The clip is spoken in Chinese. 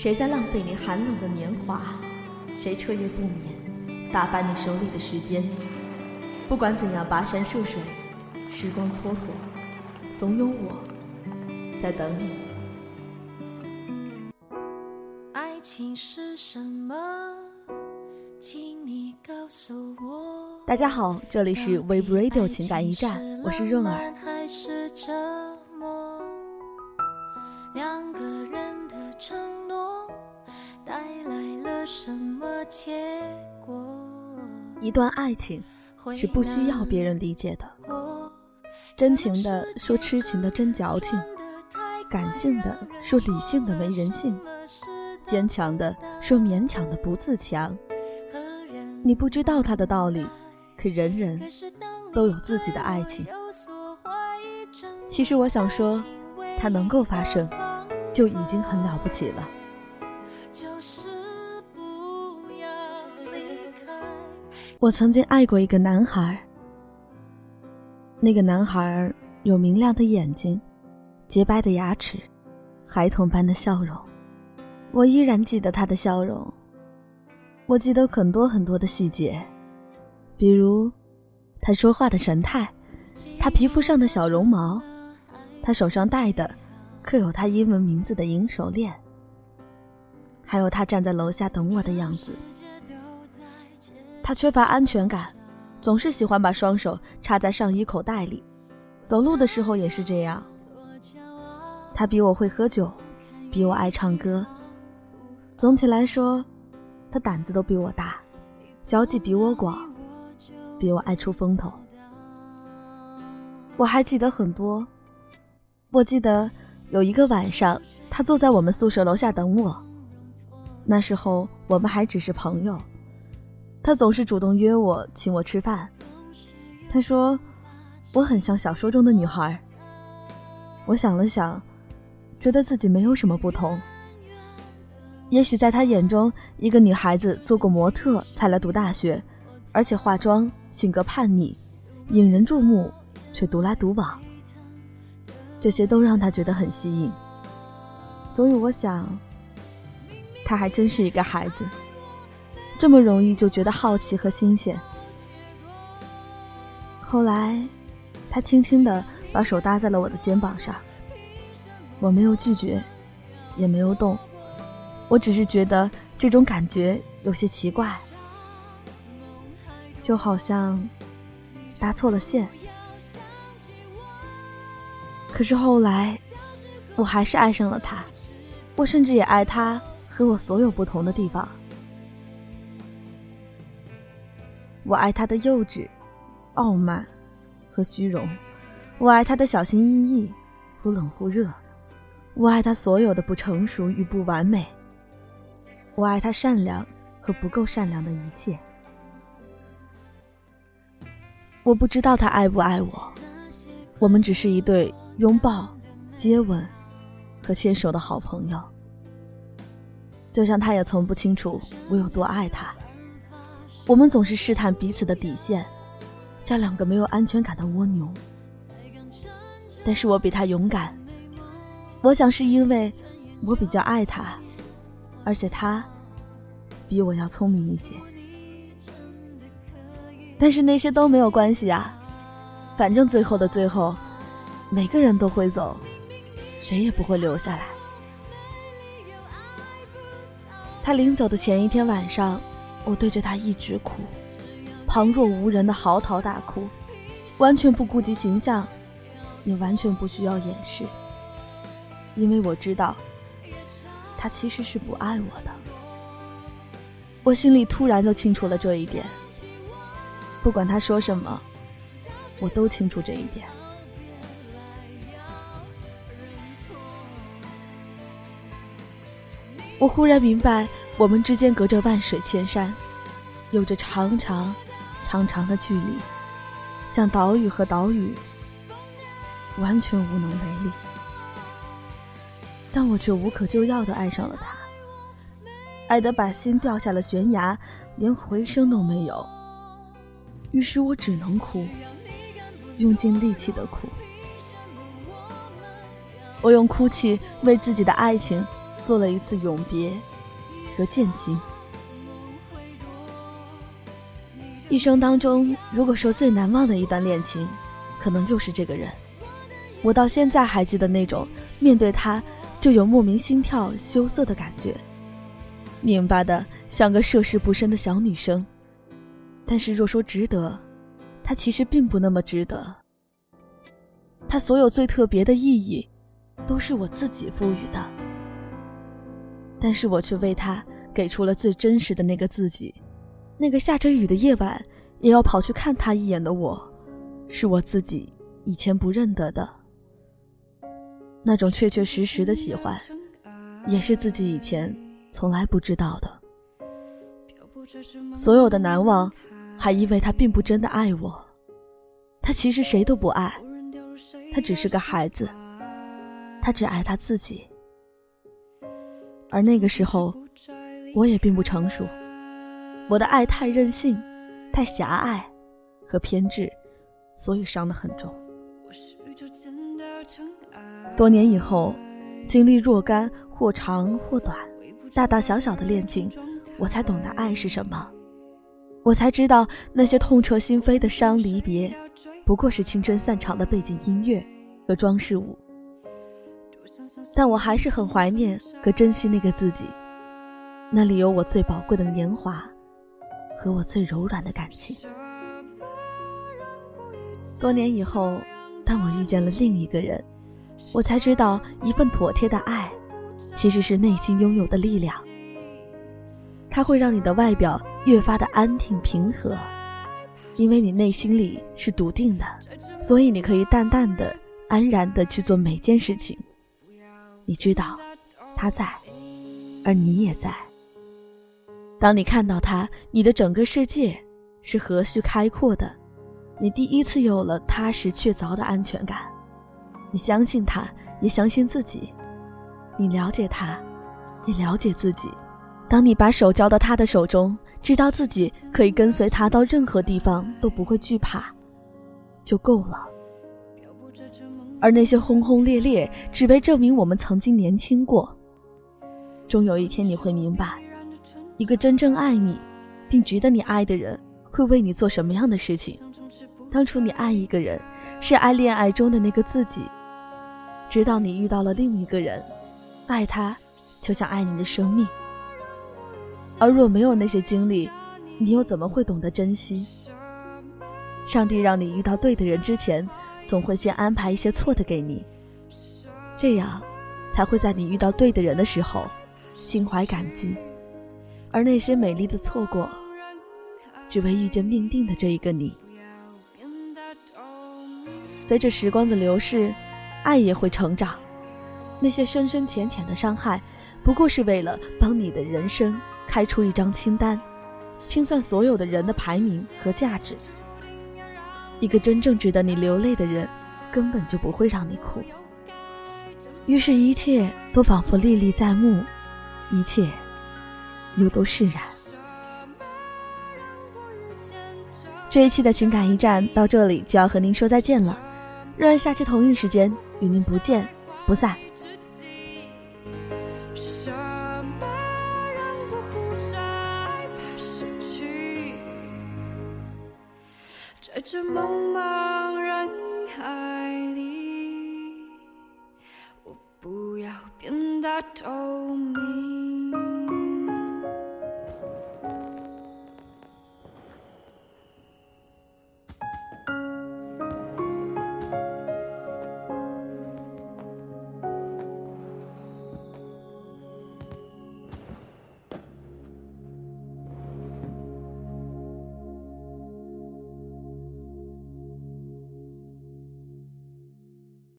谁在浪费你寒冷的年华？谁彻夜不眠，打扮你手里的时间？不管怎样跋山涉水，时光蹉跎，总有我在等你。爱情是什么？请你告诉我。大家好，这里是 Web Radio 情感驿站，我是润儿。一段爱情是不需要别人理解的，真情的说痴情的真矫情，感性的说理性的没人性，坚强的说勉强的不自强。你不知道他的道理，可人人都有自己的爱情。其实我想说。它能够发生，就已经很了不起了。我曾经爱过一个男孩，那个男孩有明亮的眼睛、洁白的牙齿、孩童般的笑容。我依然记得他的笑容，我记得很多很多的细节，比如他说话的神态，他皮肤上的小绒毛。他手上戴的，刻有他英文名字的银手链，还有他站在楼下等我的样子。他缺乏安全感，总是喜欢把双手插在上衣口袋里，走路的时候也是这样。他比我会喝酒，比我爱唱歌。总体来说，他胆子都比我大，交际比我广，比我爱出风头。我还记得很多。我记得有一个晚上，他坐在我们宿舍楼下等我。那时候我们还只是朋友，他总是主动约我，请我吃饭。他说我很像小说中的女孩。我想了想，觉得自己没有什么不同。也许在他眼中，一个女孩子做过模特才来读大学，而且化妆，性格叛逆，引人注目，却独来独往。这些都让他觉得很吸引，所以我想，他还真是一个孩子，这么容易就觉得好奇和新鲜。后来，他轻轻的把手搭在了我的肩膀上，我没有拒绝，也没有动，我只是觉得这种感觉有些奇怪，就好像搭错了线。可是后来，我还是爱上了他，我甚至也爱他和我所有不同的地方。我爱他的幼稚、傲慢和虚荣，我爱他的小心翼翼、忽冷忽热，我爱他所有的不成熟与不完美，我爱他善良和不够善良的一切。我不知道他爱不爱我，我们只是一对。拥抱、接吻和牵手的好朋友，就像他也从不清楚我有多爱他。我们总是试探彼此的底线，像两个没有安全感的蜗牛。但是我比他勇敢，我想是因为我比较爱他，而且他比我要聪明一些。但是那些都没有关系啊，反正最后的最后。每个人都会走，谁也不会留下来。他临走的前一天晚上，我对着他一直哭，旁若无人的嚎啕大哭，完全不顾及形象，也完全不需要掩饰，因为我知道，他其实是不爱我的。我心里突然就清楚了这一点。不管他说什么，我都清楚这一点。我忽然明白，我们之间隔着万水千山，有着长长、长长的距离，像岛屿和岛屿，完全无能为力。但我却无可救药的爱上了他，爱得把心掉下了悬崖，连回声都没有。于是我只能哭，用尽力气的哭。我用哭泣为自己的爱情。做了一次永别和践行。一生当中，如果说最难忘的一段恋情，可能就是这个人。我到现在还记得那种面对他就有莫名心跳羞涩的感觉，拧巴的像个涉世不深的小女生。但是若说值得，他其实并不那么值得。他所有最特别的意义，都是我自己赋予的。但是我却为他给出了最真实的那个自己。那个下着雨的夜晚，也要跑去看他一眼的我，是我自己以前不认得的。那种确确实实的喜欢，也是自己以前从来不知道的。所有的难忘。还因为他并不真的爱我，他其实谁都不爱，他只是个孩子，他只爱他自己。而那个时候，我也并不成熟，我的爱太任性、太狭隘和偏执，所以伤得很重。多年以后，经历若干或长或短、大大小小的恋情，我才懂得爱是什么。我才知道，那些痛彻心扉的伤离别，不过是青春散场的背景音乐和装饰物。但我还是很怀念和珍惜那个自己，那里有我最宝贵的年华，和我最柔软的感情。多年以后，当我遇见了另一个人，我才知道，一份妥帖的爱，其实是内心拥有的力量。它会让你的外表越发的安定平和，因为你内心里是笃定的，所以你可以淡淡的、安然的去做每件事情。你知道，他在，而你也在。当你看到他，你的整个世界是和煦开阔的，你第一次有了踏实确凿的安全感。你相信他，也相信自己。你了解他，也了解自己。当你把手交到他的手中，知道自己可以跟随他到任何地方都不会惧怕，就够了。而那些轰轰烈烈，只为证明我们曾经年轻过。终有一天你会明白，一个真正爱你，并值得你爱的人，会为你做什么样的事情。当初你爱一个人，是爱恋爱中的那个自己，直到你遇到了另一个人，爱他，就像爱你的生命。而若没有那些经历，你又怎么会懂得珍惜？上帝让你遇到对的人之前，总会先安排一些错的给你，这样才会在你遇到对的人的时候，心怀感激。而那些美丽的错过，只为遇见命定的这一个你。随着时光的流逝，爱也会成长。那些深深浅浅的伤害，不过是为了帮你的人生。开出一张清单，清算所有的人的排名和价值。一个真正值得你流泪的人，根本就不会让你哭。于是，一切都仿佛历历在目，一切又都释然。这一期的情感驿站到这里就要和您说再见了，让下期同一时间与您不见不散。在这茫茫人海里，我不要变得透明。